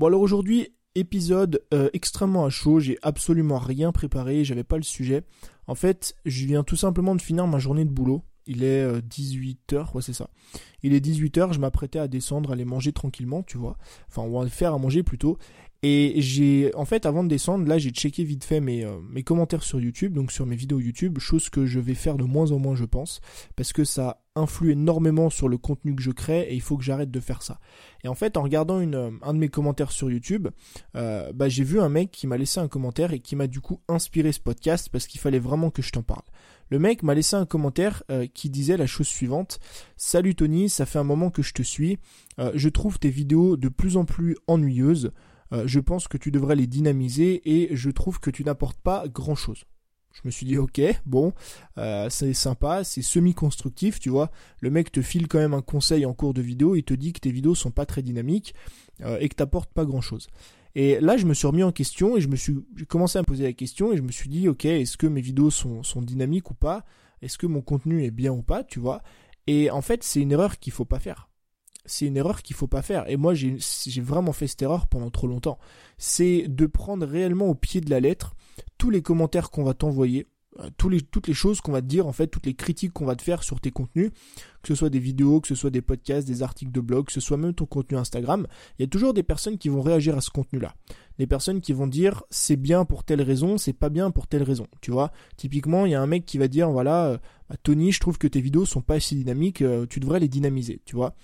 Bon alors aujourd'hui, épisode euh, extrêmement à chaud, j'ai absolument rien préparé, j'avais pas le sujet. En fait, je viens tout simplement de finir ma journée de boulot. Il est 18h, euh, ouais c'est ça. Il est 18h, je m'apprêtais à descendre, aller manger tranquillement, tu vois. Enfin, on va faire à manger plutôt. Et j'ai, en fait, avant de descendre, là, j'ai checké vite fait mes, euh, mes commentaires sur YouTube, donc sur mes vidéos YouTube, chose que je vais faire de moins en moins, je pense, parce que ça influe énormément sur le contenu que je crée et il faut que j'arrête de faire ça. Et en fait, en regardant euh, un de mes commentaires sur YouTube, euh, bah, j'ai vu un mec qui m'a laissé un commentaire et qui m'a du coup inspiré ce podcast parce qu'il fallait vraiment que je t'en parle. Le mec m'a laissé un commentaire qui disait la chose suivante Salut Tony, ça fait un moment que je te suis. je trouve tes vidéos de plus en plus ennuyeuses. Euh, je pense que tu devrais les dynamiser et je trouve que tu n'apportes pas grand-chose. Je me suis dit ok, bon, euh, c'est sympa, c'est semi-constructif, tu vois. Le mec te file quand même un conseil en cours de vidéo, il te dit que tes vidéos sont pas très dynamiques euh, et que t'apportes pas grand-chose. Et là, je me suis remis en question et je me suis, j'ai commencé à me poser la question et je me suis dit ok, est-ce que mes vidéos sont, sont dynamiques ou pas? Est-ce que mon contenu est bien ou pas, tu vois? Et en fait, c'est une erreur qu'il faut pas faire c'est une erreur qu'il faut pas faire. Et moi, j'ai vraiment fait cette erreur pendant trop longtemps. C'est de prendre réellement au pied de la lettre tous les commentaires qu'on va t'envoyer, euh, toutes les choses qu'on va te dire, en fait, toutes les critiques qu'on va te faire sur tes contenus, que ce soit des vidéos, que ce soit des podcasts, des articles de blog, que ce soit même ton contenu Instagram, il y a toujours des personnes qui vont réagir à ce contenu-là. Des personnes qui vont dire c'est bien pour telle raison, c'est pas bien pour telle raison. Tu vois, typiquement, il y a un mec qui va dire voilà, euh, bah, Tony, je trouve que tes vidéos sont pas assez dynamiques, euh, tu devrais les dynamiser. Tu vois?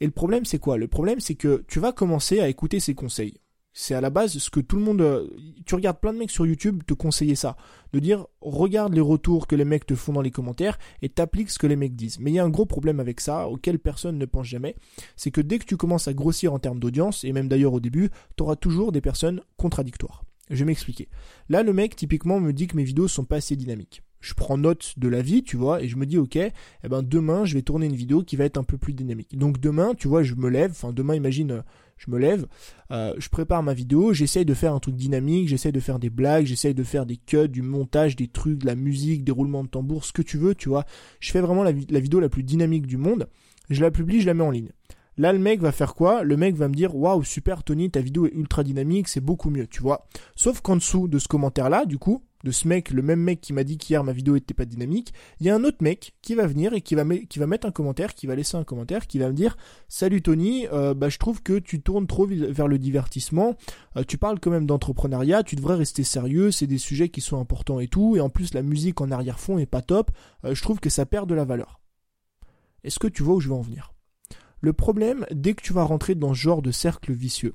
Et le problème, c'est quoi? Le problème, c'est que tu vas commencer à écouter ses conseils. C'est à la base ce que tout le monde... Euh, tu regardes plein de mecs sur YouTube te conseiller ça. De dire, regarde les retours que les mecs te font dans les commentaires et t'appliques ce que les mecs disent. Mais il y a un gros problème avec ça, auquel personne ne pense jamais. C'est que dès que tu commences à grossir en termes d'audience, et même d'ailleurs au début, tu auras toujours des personnes contradictoires. Je vais m'expliquer. Là, le mec, typiquement, me dit que mes vidéos sont pas assez dynamiques je prends note de la vie, tu vois, et je me dis, ok, eh ben demain, je vais tourner une vidéo qui va être un peu plus dynamique. Donc demain, tu vois, je me lève, enfin demain, imagine, euh, je me lève, euh, je prépare ma vidéo, j'essaye de faire un truc dynamique, j'essaye de faire des blagues, j'essaye de faire des cuts, du montage, des trucs, de la musique, des roulements de tambour, ce que tu veux, tu vois. Je fais vraiment la, la vidéo la plus dynamique du monde, je la publie, je la mets en ligne. Là, le mec va faire quoi? Le mec va me dire Waouh, super Tony, ta vidéo est ultra dynamique, c'est beaucoup mieux, tu vois. Sauf qu'en dessous de ce commentaire-là, du coup, de ce mec, le même mec qui m'a dit qu'hier ma vidéo était pas dynamique, il y a un autre mec qui va venir et qui va, qui va mettre un commentaire, qui va laisser un commentaire, qui va me dire Salut Tony, euh, bah, je trouve que tu tournes trop vers le divertissement, euh, tu parles quand même d'entrepreneuriat, tu devrais rester sérieux, c'est des sujets qui sont importants et tout, et en plus la musique en arrière-fond est pas top, euh, je trouve que ça perd de la valeur. Est-ce que tu vois où je veux en venir? Le problème, dès que tu vas rentrer dans ce genre de cercle vicieux,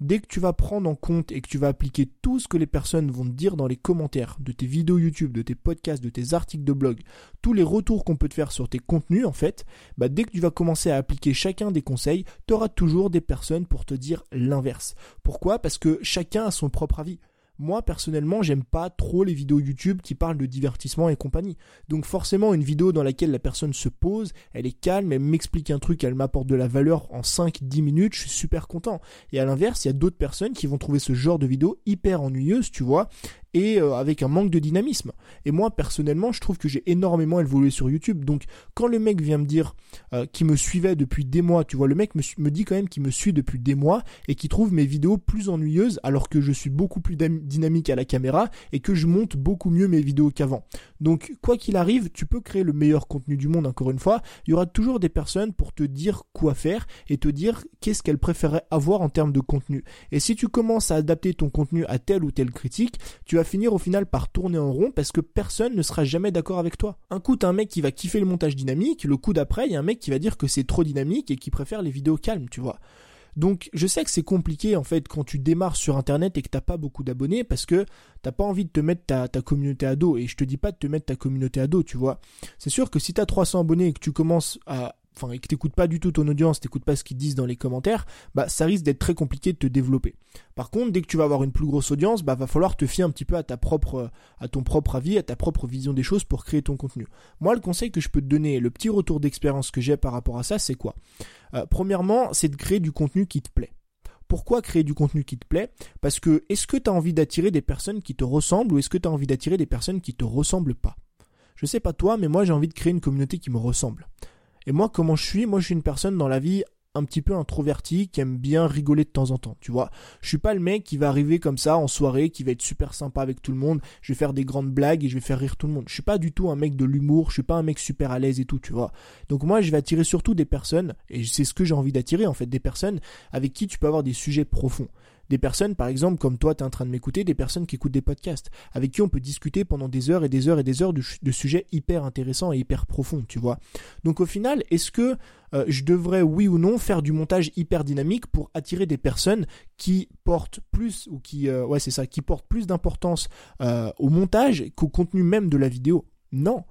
Dès que tu vas prendre en compte et que tu vas appliquer tout ce que les personnes vont te dire dans les commentaires de tes vidéos YouTube, de tes podcasts, de tes articles de blog, tous les retours qu'on peut te faire sur tes contenus en fait, bah dès que tu vas commencer à appliquer chacun des conseils, tu auras toujours des personnes pour te dire l'inverse. Pourquoi? Parce que chacun a son propre avis. Moi, personnellement, j'aime pas trop les vidéos YouTube qui parlent de divertissement et compagnie. Donc forcément, une vidéo dans laquelle la personne se pose, elle est calme, elle m'explique un truc, elle m'apporte de la valeur en 5-10 minutes, je suis super content. Et à l'inverse, il y a d'autres personnes qui vont trouver ce genre de vidéo hyper ennuyeuse, tu vois, et euh, avec un manque de dynamisme. Et moi, personnellement, je trouve que j'ai énormément évolué sur YouTube. Donc, quand le mec vient me dire euh, qu'il me suivait depuis des mois, tu vois, le mec me, me dit quand même qu'il me suit depuis des mois et qu'il trouve mes vidéos plus ennuyeuses alors que je suis beaucoup plus dynamique à la caméra et que je monte beaucoup mieux mes vidéos qu'avant. Donc, quoi qu'il arrive, tu peux créer le meilleur contenu du monde, encore une fois. Il y aura toujours des personnes pour te dire quoi faire et te dire qu'est-ce qu'elles préféraient avoir en termes de contenu. Et si tu commences à adapter ton contenu à telle ou telle critique, tu finir au final par tourner en rond parce que personne ne sera jamais d'accord avec toi. Un coup, t'as un mec qui va kiffer le montage dynamique, le coup d'après, il y a un mec qui va dire que c'est trop dynamique et qui préfère les vidéos calmes, tu vois. Donc je sais que c'est compliqué en fait quand tu démarres sur internet et que t'as pas beaucoup d'abonnés parce que t'as pas envie de te mettre ta, ta, communauté à dos et je te dis pas de te mettre ta communauté à dos tu vois. C'est sûr que si t'as 300 abonnés et que tu commences à enfin et que t'écoutes pas du tout ton audience, t'écoutes pas ce qu'ils disent dans les commentaires, bah ça risque d'être très compliqué de te développer. Par contre, dès que tu vas avoir une plus grosse audience, bah va falloir te fier un petit peu à ton propre avis, à ta propre vision des choses pour créer ton contenu. Moi, le conseil que je peux te donner, le petit retour d'expérience que j'ai par rapport à ça, c'est quoi? Euh, Premièrement, c'est de créer du contenu qui te plaît. Pourquoi créer du contenu qui te plaît? Parce que est-ce que tu as envie d'attirer des personnes qui te ressemblent ou est-ce que tu as envie d'attirer des personnes qui te ressemblent pas? Je sais pas toi, mais moi j'ai envie de créer une communauté qui me ressemble. Et moi, comment je suis? Moi, je suis une personne dans la vie un petit peu introverti, qui aime bien rigoler de temps en temps, tu vois. Je suis pas le mec qui va arriver comme ça en soirée, qui va être super sympa avec tout le monde, je vais faire des grandes blagues et je vais faire rire tout le monde. Je suis pas du tout un mec de l'humour, je suis pas un mec super à l'aise et tout, tu vois. Donc moi, je vais attirer surtout des personnes, et c'est ce que j'ai envie d'attirer en fait, des personnes avec qui tu peux avoir des sujets profonds. Des personnes, par exemple, comme toi, tu es en train de m'écouter, des personnes qui écoutent des podcasts, avec qui on peut discuter pendant des heures et des heures et des heures de, sujets hyper intéressants et hyper profonds, tu vois. Donc au final, est-ce que euh, je devrais, oui ou non, faire du montage hyper dynamique pour attirer des personnes qui portent plus, ou qui, euh, ça, qui portent plus d'importance euh, au montage qu'au contenu même de la vidéo? Non.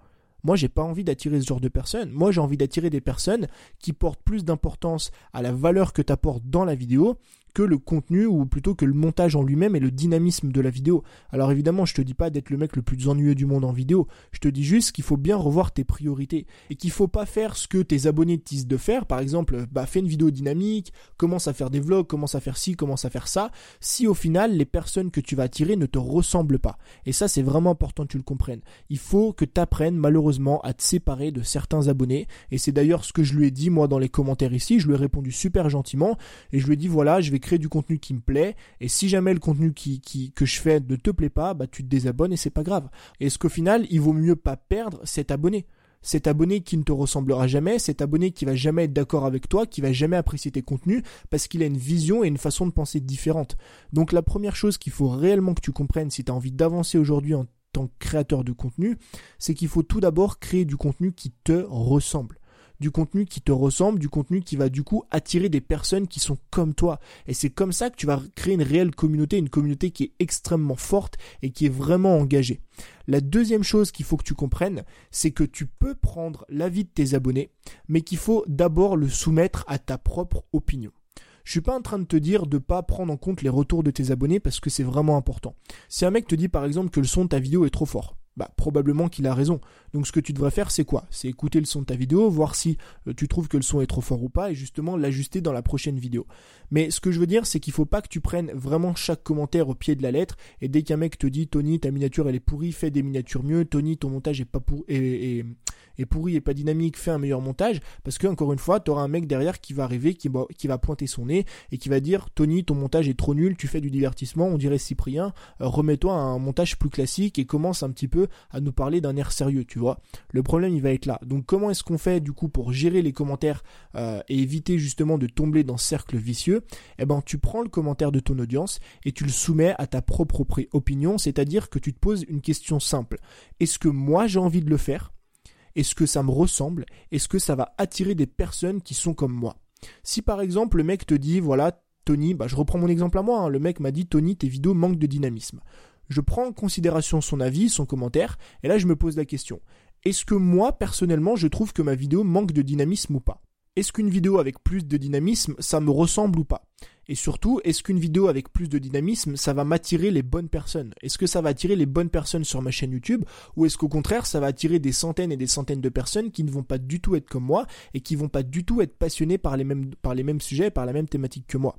Moi, j'ai pas envie d'attirer ce genre de personnes. Moi, j'ai envie d'attirer des personnes qui portent plus d'importance à la valeur que tu apportes dans la vidéo le contenu ou plutôt que le montage en lui-même et le dynamisme de la vidéo. Alors évidemment, je te dis pas d'être le mec le plus ennuyeux du monde en vidéo. Je te dis juste qu'il faut bien revoir tes priorités et qu'il faut pas faire ce que tes abonnés te disent de faire. Par exemple, bah fais une vidéo dynamique, commence à faire des vlogs, commence à faire ci, commence à faire ça. Si au final les personnes que tu vas attirer ne te ressemblent pas. Et ça, c'est vraiment important que tu le comprennes. Il faut que tu apprennes malheureusement à te séparer de certains abonnés. Et c'est d'ailleurs ce que je lui ai dit moi dans les commentaires ici. Je lui ai répondu super gentiment et je lui ai dit voilà, je vais créer du contenu qui me plaît, et si jamais le contenu qui, que je fais ne te plaît pas, bah tu te désabonnes et c'est pas grave. Est-ce qu'au final, il vaut mieux pas perdre cet abonné? Cet abonné qui ne te ressemblera jamais, cet abonné qui va jamais être d'accord avec toi, qui va jamais apprécier tes contenus parce qu'il a une vision et une façon de penser différente. Donc la première chose qu'il faut réellement que tu comprennes si tu as envie d'avancer aujourd'hui en tant que créateur de contenu, c'est qu'il faut tout d'abord créer du contenu qui te ressemble du contenu qui te ressemble, du contenu qui va du coup attirer des personnes qui sont comme toi. Et c'est comme ça que tu vas créer une réelle communauté, une communauté qui est extrêmement forte et qui est vraiment engagée. La deuxième chose qu'il faut que tu comprennes, c'est que tu peux prendre l'avis de tes abonnés, mais qu'il faut d'abord le soumettre à ta propre opinion. Je suis pas en train de te dire de pas prendre en compte les retours de tes abonnés parce que c'est vraiment important. Si un mec te dit par exemple que le son de ta vidéo est trop fort, bah, probablement qu'il a raison. Donc ce que tu devrais faire, c'est quoi? C'est écouter le son de ta vidéo, voir si euh, tu trouves que le son est trop fort ou pas, et justement l'ajuster dans la prochaine vidéo. Mais ce que je veux dire, c'est qu'il faut pas que tu prennes vraiment chaque commentaire au pied de la lettre, et dès qu'un mec te dit Tony, ta miniature elle est pourrie, fais des miniatures mieux, Tony, ton montage est pas pour... et pourri et pas dynamique, fais un meilleur montage, parce que encore une fois, tu auras un mec derrière qui va arriver, qui, qui va pointer son nez et qui va dire Tony, ton montage est trop nul, tu fais du divertissement, on dirait Cyprien, euh, remets-toi un montage plus classique et commence un petit peu à nous parler d'un air sérieux, tu vois. Le problème, il va être là. Donc, comment est-ce qu'on fait du coup pour gérer les commentaires euh, et éviter justement de tomber dans ce cercle vicieux? Eh ben, tu prends le commentaire de ton audience et tu le soumets à ta propre opinion, c'est-à-dire que tu te poses une question simple. Est-ce que moi j'ai envie de le faire? Est-ce que ça me ressemble? Est-ce que ça va attirer des personnes qui sont comme moi? Si par exemple le mec te dit, voilà, Tony, bah, je reprends mon exemple à moi, hein. le mec m'a dit, Tony, tes vidéos manquent de dynamisme. Je prends en considération son avis, son commentaire, et là je me pose la question. Est-ce que moi, personnellement, je trouve que ma vidéo manque de dynamisme ou pas? Est-ce qu'une vidéo avec plus de dynamisme, ça me ressemble ou pas? Et surtout, est-ce qu'une vidéo avec plus de dynamisme, ça va m'attirer les bonnes personnes? Est-ce que ça va attirer les bonnes personnes sur ma chaîne YouTube? Ou est-ce qu'au contraire, ça va attirer des centaines et des centaines de personnes qui ne vont pas du tout être comme moi et qui vont pas du tout être passionnées par les mêmes, par les mêmes sujets, par la même thématique que moi?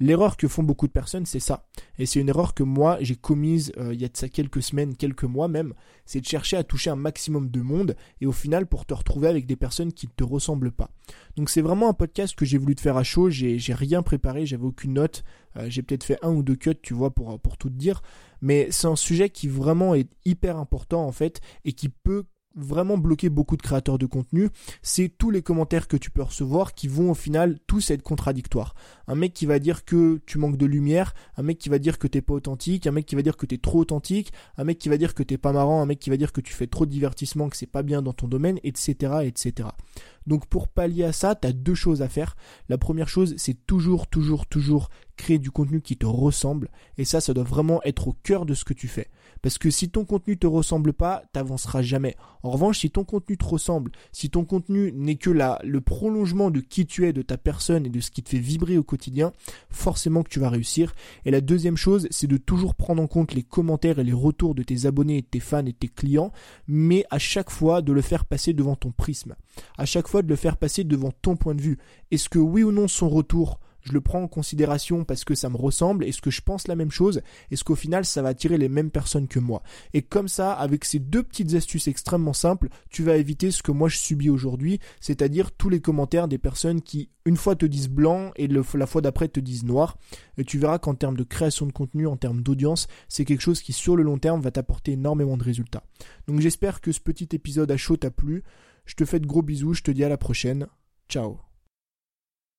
L'erreur que font beaucoup de personnes, c'est ça. Et c'est une erreur que moi, j'ai commise euh, il y a de ça quelques semaines, quelques mois même. C'est de chercher à toucher un maximum de monde et au final pour te retrouver avec des personnes qui ne te ressemblent pas. Donc c'est vraiment un podcast que j'ai voulu te faire à chaud. J'ai, rien préparé, j'avais aucune note. Euh, j'ai peut-être fait un ou deux cuts, tu vois, pour, pour tout te dire. Mais c'est un sujet qui vraiment est hyper important en fait et qui peut vraiment bloquer beaucoup de créateurs de contenu, c'est tous les commentaires que tu peux recevoir qui vont au final tous être contradictoires. Un mec qui va dire que tu manques de lumière, un mec qui va dire que t'es pas authentique, un mec qui va dire que t'es trop authentique, un mec qui va dire que t'es pas marrant, un mec qui va dire que tu fais trop de divertissement, que c'est pas bien dans ton domaine, etc., etc. Donc pour pallier à ça, tu as deux choses à faire. La première chose, c'est toujours, toujours, toujours créer du contenu qui te ressemble. Et ça, ça doit vraiment être au cœur de ce que tu fais. Parce que si ton contenu te ressemble pas, t'avanceras jamais. En revanche, si ton contenu te ressemble, si ton contenu n'est que la, le prolongement de qui tu es, de ta personne et de ce qui te fait vibrer au quotidien, forcément que tu vas réussir. Et la deuxième chose, c'est de toujours prendre en compte les commentaires et les retours de tes abonnés, de tes fans et de tes clients, mais à chaque fois de le faire passer devant ton prisme. De le faire passer devant ton point de vue. Est-ce que oui ou non son retour je le prends en considération parce que ça me ressemble, est-ce que je pense la même chose, est-ce qu'au final ça va attirer les mêmes personnes que moi? Et comme ça, avec ces deux petites astuces extrêmement simples, tu vas éviter ce que moi je subis aujourd'hui, c'est-à-dire tous les commentaires des personnes qui une fois te disent blanc et la fois d'après te disent noir. Et tu verras qu'en termes de création de contenu, en termes d'audience, c'est quelque chose qui sur le long terme va t'apporter énormément de résultats. Donc j'espère que ce petit épisode à chaud t'a plu. Je te fais de gros bisous, je te dis à la prochaine. Ciao